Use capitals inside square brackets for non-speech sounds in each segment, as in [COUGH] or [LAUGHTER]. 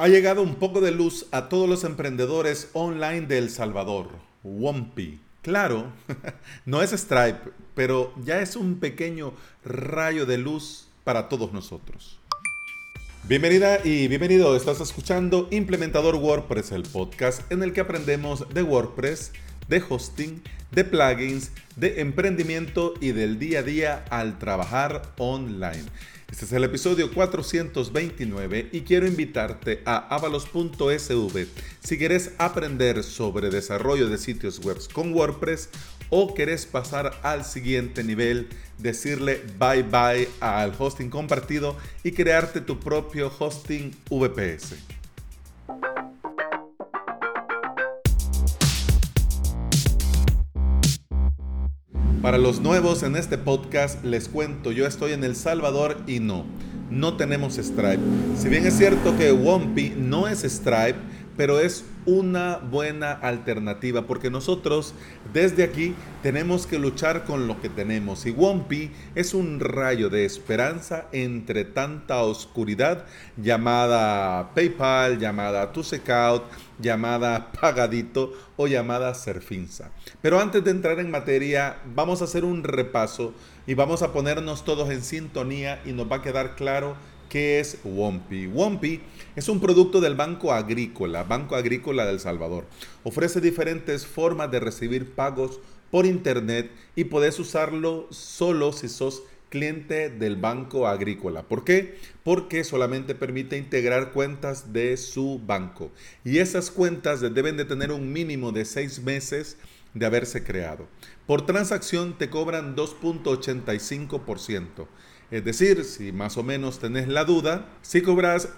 Ha llegado un poco de luz a todos los emprendedores online de El Salvador. Wompi. Claro, [LAUGHS] no es Stripe, pero ya es un pequeño rayo de luz para todos nosotros. Bienvenida y bienvenido. Estás escuchando Implementador WordPress, el podcast en el que aprendemos de WordPress, de hosting, de plugins, de emprendimiento y del día a día al trabajar online. Este es el episodio 429 y quiero invitarte a avalos.sv si quieres aprender sobre desarrollo de sitios web con WordPress o querés pasar al siguiente nivel, decirle bye bye al hosting compartido y crearte tu propio hosting VPS. Para los nuevos en este podcast les cuento, yo estoy en El Salvador y no, no tenemos Stripe. Si bien es cierto que Wompi no es Stripe, pero es una buena alternativa porque nosotros desde aquí tenemos que luchar con lo que tenemos y Wompi es un rayo de esperanza entre tanta oscuridad llamada PayPal, llamada ToSecout, llamada Pagadito o llamada Serfinza. Pero antes de entrar en materia, vamos a hacer un repaso y vamos a ponernos todos en sintonía y nos va a quedar claro ¿Qué es Wompi? Wompi es un producto del Banco Agrícola, Banco Agrícola del Salvador. Ofrece diferentes formas de recibir pagos por internet y puedes usarlo solo si sos cliente del Banco Agrícola. ¿Por qué? Porque solamente permite integrar cuentas de su banco. Y esas cuentas deben de tener un mínimo de seis meses de haberse creado. Por transacción te cobran 2.85%. Es decir, si más o menos tenés la duda, si cobras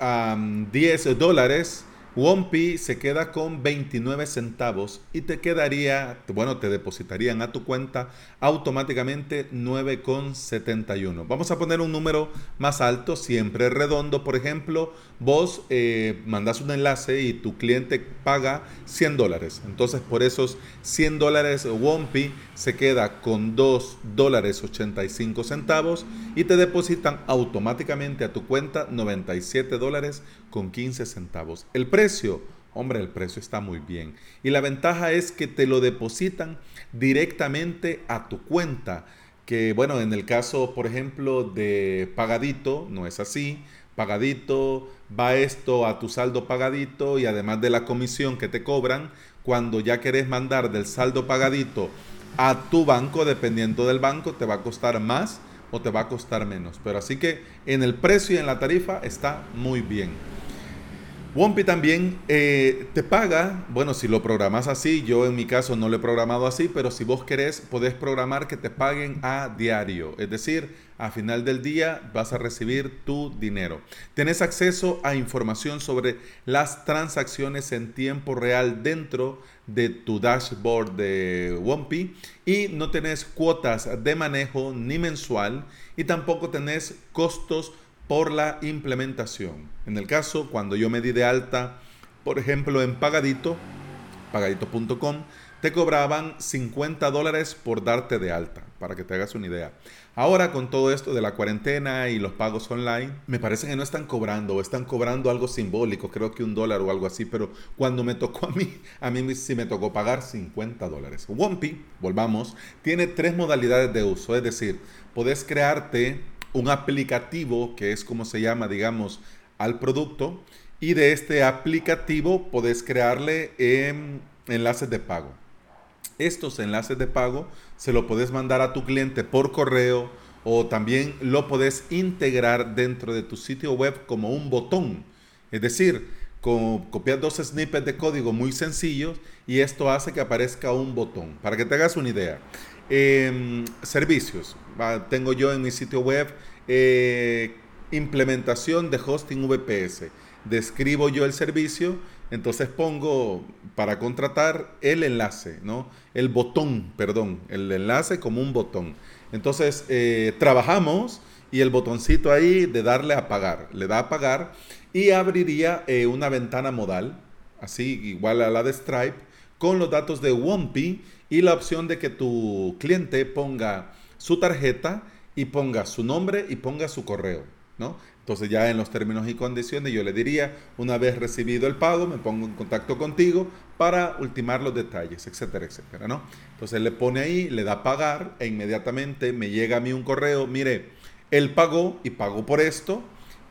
10 dólares, Wompi se queda con 29 centavos y te quedaría, bueno, te depositarían a tu cuenta automáticamente 9,71. Vamos a poner un número más alto, siempre redondo. Por ejemplo, vos eh, mandas un enlace y tu cliente paga 100 dólares. Entonces, por esos 100 dólares, Wompi se queda con 2 dólares 85 centavos y te depositan automáticamente a tu cuenta 97 dólares con 15 centavos. El precio, hombre, el precio está muy bien. Y la ventaja es que te lo depositan directamente a tu cuenta. Que bueno, en el caso, por ejemplo, de pagadito, no es así. Pagadito, va esto a tu saldo pagadito y además de la comisión que te cobran, cuando ya querés mandar del saldo pagadito a tu banco, dependiendo del banco, te va a costar más o te va a costar menos. Pero así que en el precio y en la tarifa está muy bien. Wompi también eh, te paga, bueno, si lo programas así, yo en mi caso no lo he programado así, pero si vos querés, podés programar que te paguen a diario. Es decir, a final del día vas a recibir tu dinero. Tienes acceso a información sobre las transacciones en tiempo real dentro de tu dashboard de Wompi y no tenés cuotas de manejo ni mensual y tampoco tenés costos por la implementación. En el caso, cuando yo me di de alta, por ejemplo, en Pagadito, pagadito.com, te cobraban 50 dólares por darte de alta, para que te hagas una idea. Ahora con todo esto de la cuarentena y los pagos online, me parece que no están cobrando o están cobrando algo simbólico, creo que un dólar o algo así, pero cuando me tocó a mí, a mí sí me tocó pagar 50 dólares. Wompi, volvamos, tiene tres modalidades de uso, es decir, puedes crearte un aplicativo que es como se llama, digamos, al producto y de este aplicativo podés crearle em, enlaces de pago. Estos enlaces de pago se lo podés mandar a tu cliente por correo o también lo podés integrar dentro de tu sitio web como un botón. Es decir, copiar dos snippets de código muy sencillos y esto hace que aparezca un botón. Para que te hagas una idea, Em, servicios. Tengo yo en mi sitio web eh, implementación de hosting VPS. Describo yo el servicio, entonces pongo para contratar el enlace, ¿no? El botón, perdón, el enlace como un botón. Entonces eh, trabajamos y el botoncito ahí de darle a pagar, le da a pagar y abriría eh, una ventana modal, así igual a la de Stripe, con los datos de Wompi y la opción de que tu cliente ponga su tarjeta y ponga su nombre y ponga su correo. ¿no? Entonces ya en los términos y condiciones yo le diría, una vez recibido el pago, me pongo en contacto contigo para ultimar los detalles, etcétera, etcétera, ¿no? Entonces le pone ahí, le da pagar e inmediatamente me llega a mí un correo, mire, él pagó y pagó por esto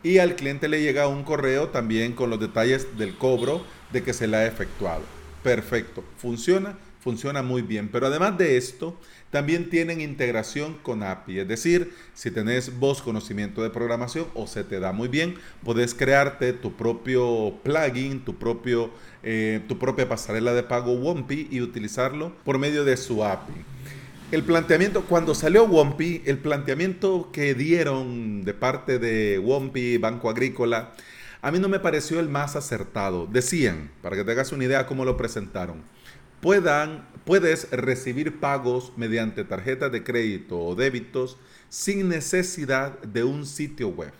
y al cliente le llega un correo también con los detalles del cobro de que se le ha efectuado. Perfecto, funciona, funciona muy bien, pero además de esto, también tienen integración con API, es decir, si tenés vos conocimiento de programación o se te da muy bien, podés crearte tu propio plugin, tu, propio, eh, tu propia pasarela de pago Wompi y utilizarlo por medio de su API. El planteamiento, cuando salió Wompi, el planteamiento que dieron de parte de Wompi, Banco Agrícola, a mí no me pareció el más acertado. Decían, para que te hagas una idea cómo lo presentaron, puedan, puedes recibir pagos mediante tarjetas de crédito o débitos sin necesidad de un sitio web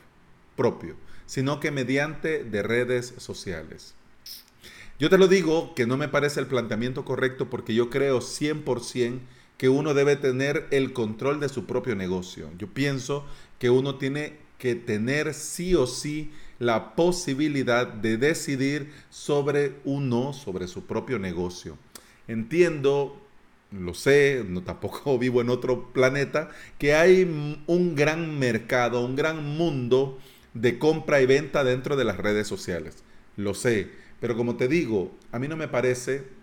propio, sino que mediante de redes sociales. Yo te lo digo que no me parece el planteamiento correcto porque yo creo 100% que uno debe tener el control de su propio negocio. Yo pienso que uno tiene que tener sí o sí la posibilidad de decidir sobre uno, sobre su propio negocio. Entiendo, lo sé, no tampoco [LAUGHS] vivo en otro planeta, que hay un gran mercado, un gran mundo de compra y venta dentro de las redes sociales. Lo sé, pero como te digo, a mí no me parece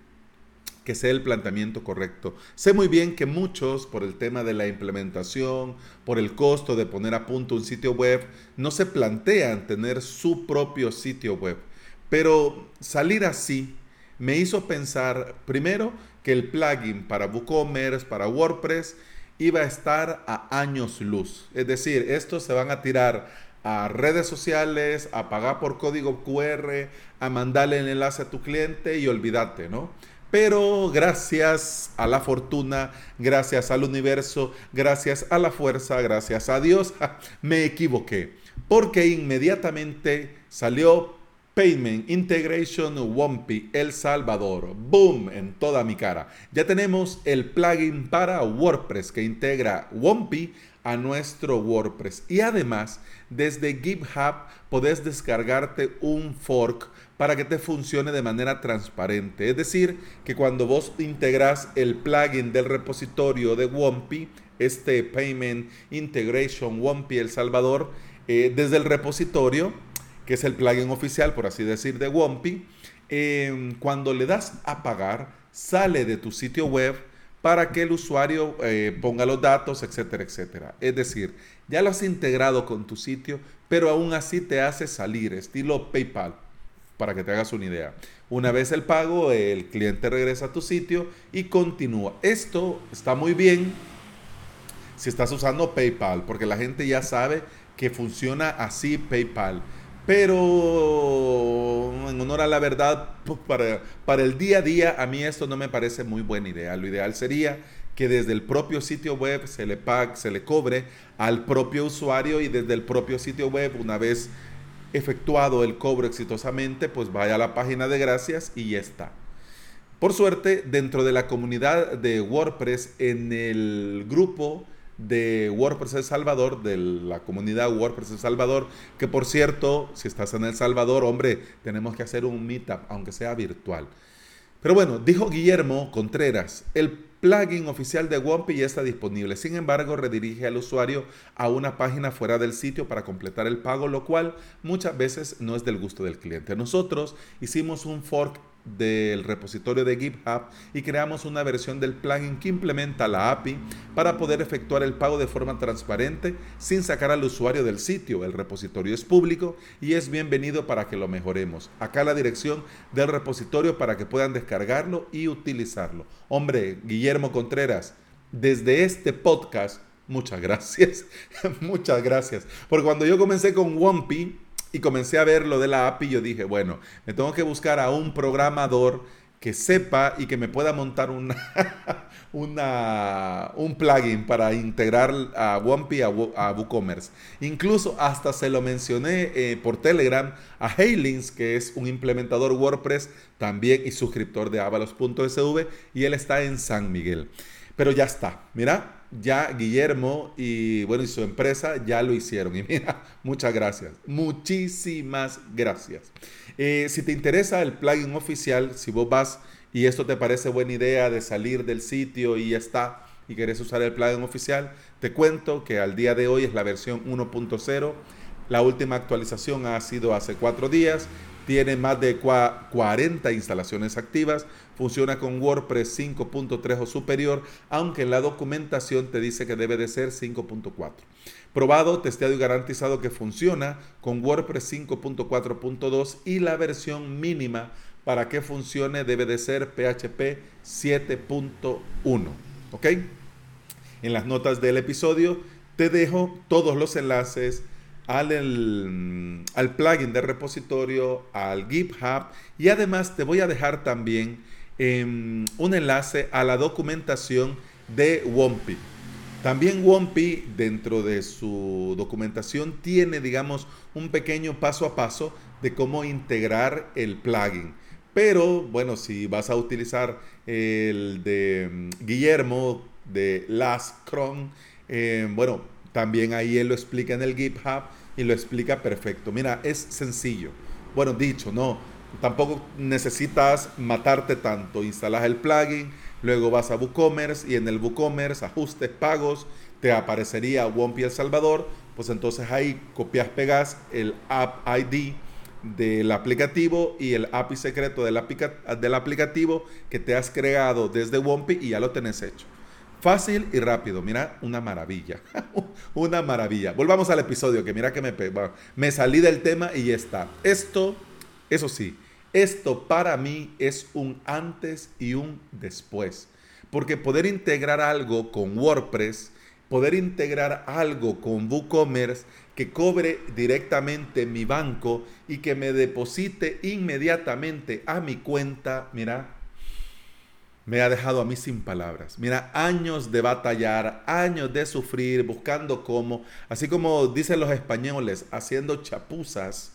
que sea el planteamiento correcto. Sé muy bien que muchos, por el tema de la implementación, por el costo de poner a punto un sitio web, no se plantean tener su propio sitio web. Pero salir así me hizo pensar primero que el plugin para WooCommerce, para WordPress, iba a estar a años luz. Es decir, estos se van a tirar a redes sociales, a pagar por código QR, a mandarle el enlace a tu cliente y olvídate, ¿no? Pero gracias a la fortuna, gracias al universo, gracias a la fuerza, gracias a Dios, [LAUGHS] me equivoqué. Porque inmediatamente salió Payment Integration Wompy El Salvador. Boom, en toda mi cara. Ya tenemos el plugin para WordPress que integra Wompy a nuestro WordPress. Y además, desde GitHub podés descargarte un fork para que te funcione de manera transparente. Es decir, que cuando vos integras el plugin del repositorio de Wompy, este Payment Integration Wompy El Salvador, eh, desde el repositorio, que es el plugin oficial, por así decir, de Wompy, em, cuando le das a pagar, sale de tu sitio web para que el usuario eh, ponga los datos, etcétera, etcétera. Es decir, ya lo has integrado con tu sitio, pero aún así te hace salir, estilo PayPal, para que te hagas una idea. Una vez el pago, el cliente regresa a tu sitio y continúa. Esto está muy bien si estás usando PayPal, porque la gente ya sabe que funciona así PayPal. Pero en honor a la verdad, pues, para, para el día a día, a mí esto no me parece muy buena idea. Lo ideal sería que desde el propio sitio web se le pague, se le cobre al propio usuario y desde el propio sitio web, una vez efectuado el cobro exitosamente, pues vaya a la página de gracias y ya está. Por suerte, dentro de la comunidad de WordPress, en el grupo de WordPress El Salvador, de la comunidad WordPress El Salvador, que por cierto, si estás en El Salvador, hombre, tenemos que hacer un meetup, aunque sea virtual. Pero bueno, dijo Guillermo Contreras, el plugin oficial de Wompy ya está disponible. Sin embargo, redirige al usuario a una página fuera del sitio para completar el pago, lo cual muchas veces no es del gusto del cliente. Nosotros hicimos un fork del repositorio de GitHub y creamos una versión del plugin que implementa la API para poder efectuar el pago de forma transparente sin sacar al usuario del sitio. El repositorio es público y es bienvenido para que lo mejoremos. Acá la dirección del repositorio para que puedan descargarlo y utilizarlo. Hombre, Guillermo Contreras, desde este podcast, muchas gracias, [LAUGHS] muchas gracias. Porque cuando yo comencé con OnePi, y comencé a ver lo de la API, yo dije, bueno, me tengo que buscar a un programador que sepa y que me pueda montar una, [LAUGHS] un plugin para integrar a OnePi a, a, WooCommerce. Incluso hasta se lo mencioné eh, por Telegram a Haylins, que es un implementador WordPress también y suscriptor de avalos.sv y él está en San Miguel. Pero ya está, mira, ya Guillermo y bueno, y su empresa ya lo hicieron. Y mira, [LAUGHS] muchas gracias, muchísimas gracias. Eh, si te interesa el plugin oficial, si vos vas y esto te parece buena idea de salir del sitio y ya está, y querés usar el plugin oficial, te cuento que al día de hoy es la versión 1.0. La última actualización ha sido hace cuatro días tiene más de 40 instalaciones activas, funciona con WordPress 5.3 o superior, aunque en la documentación te dice que debe de ser 5.4. Probado, testeado y garantizado que funciona con WordPress 5.4.2 y la versión mínima para que funcione debe de ser PHP 7.1. ¿Ok? En las notas del episodio te dejo todos los enlaces al, al plugin de repositorio, al GitHub y además te voy a dejar también em, un enlace a la documentación de Wompi. También Wompi dentro de su documentación tiene, digamos, un pequeño paso a paso de cómo integrar el plugin. Pero bueno, si vas a utilizar el de em, Guillermo de Last Cron, em, bueno, también ahí él lo explica en el GitHub y lo explica perfecto. Mira, es sencillo. Bueno, dicho, no, tampoco necesitas matarte tanto. Instalas el plugin, luego vas a WooCommerce y en el WooCommerce ajustes pagos, te aparecería Wompi El Salvador, pues entonces ahí copias, pegas el app ID del aplicativo y el API secreto del, del aplicativo que te has creado desde Wompi y ya lo tenés hecho. Fácil y rápido, mira, una maravilla, [LAUGHS] una maravilla. Volvamos al episodio, que mira que me, me salí del tema y ya está. Esto, eso sí, esto para mí es un antes y un después. Porque poder integrar algo con WordPress, poder integrar algo con WooCommerce que cobre directamente mi banco y que me deposite inmediatamente a mi cuenta, mira, me ha dejado a mí sin palabras. Mira, años de batallar, años de sufrir, buscando cómo, así como dicen los españoles, haciendo chapuzas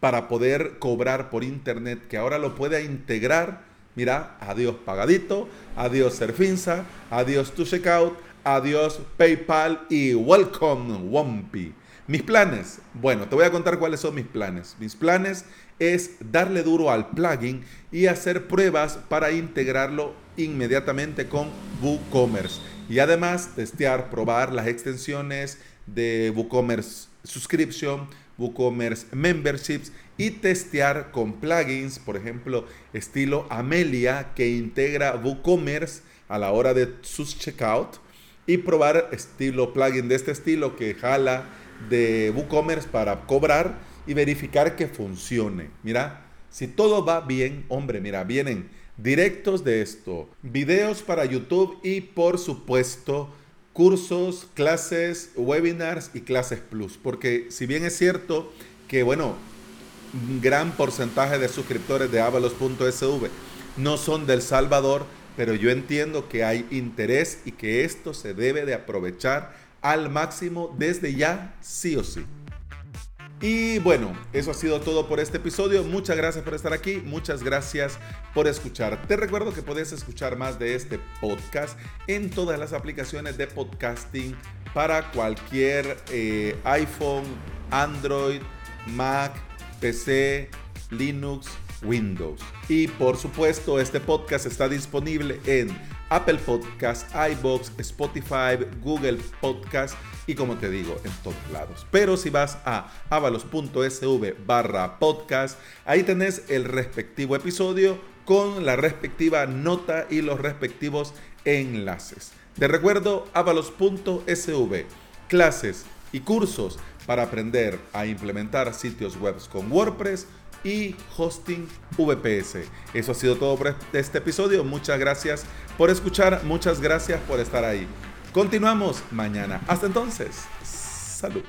para poder cobrar por internet, que ahora lo puede integrar. Mira, adiós pagadito, adiós Serfinza, adiós tu checkout, adiós PayPal y welcome Wompi. Mis planes, bueno, te voy a contar cuáles son mis planes. Mis planes es darle duro al plugin y hacer pruebas para integrarlo inmediatamente con WooCommerce. Y además testear, probar las extensiones de WooCommerce Subscription, WooCommerce Memberships y testear con plugins, por ejemplo, estilo Amelia que integra WooCommerce a la hora de sus checkout y probar estilo plugin de este estilo que jala de WooCommerce para cobrar y verificar que funcione. Mira, si todo va bien, hombre, mira, vienen directos de esto, videos para YouTube y por supuesto cursos, clases, webinars y clases plus. Porque si bien es cierto que, bueno, un gran porcentaje de suscriptores de avalos.sv no son del Salvador, pero yo entiendo que hay interés y que esto se debe de aprovechar al máximo desde ya, sí o sí. Y bueno, eso ha sido todo por este episodio. Muchas gracias por estar aquí. Muchas gracias por escuchar. Te recuerdo que puedes escuchar más de este podcast en todas las aplicaciones de podcasting para cualquier eh, iPhone, Android, Mac, PC, Linux, Windows. Y por supuesto, este podcast está disponible en Apple Podcast, iBox, Spotify, Google Podcast y como te digo, en todos lados. Pero si vas a avalos.sv barra podcast, ahí tenés el respectivo episodio con la respectiva nota y los respectivos enlaces. Te recuerdo avalos.sv, clases y cursos para aprender a implementar sitios web con WordPress y hosting VPS. Eso ha sido todo por este episodio. Muchas gracias por escuchar, muchas gracias por estar ahí. Continuamos mañana. Hasta entonces, salud.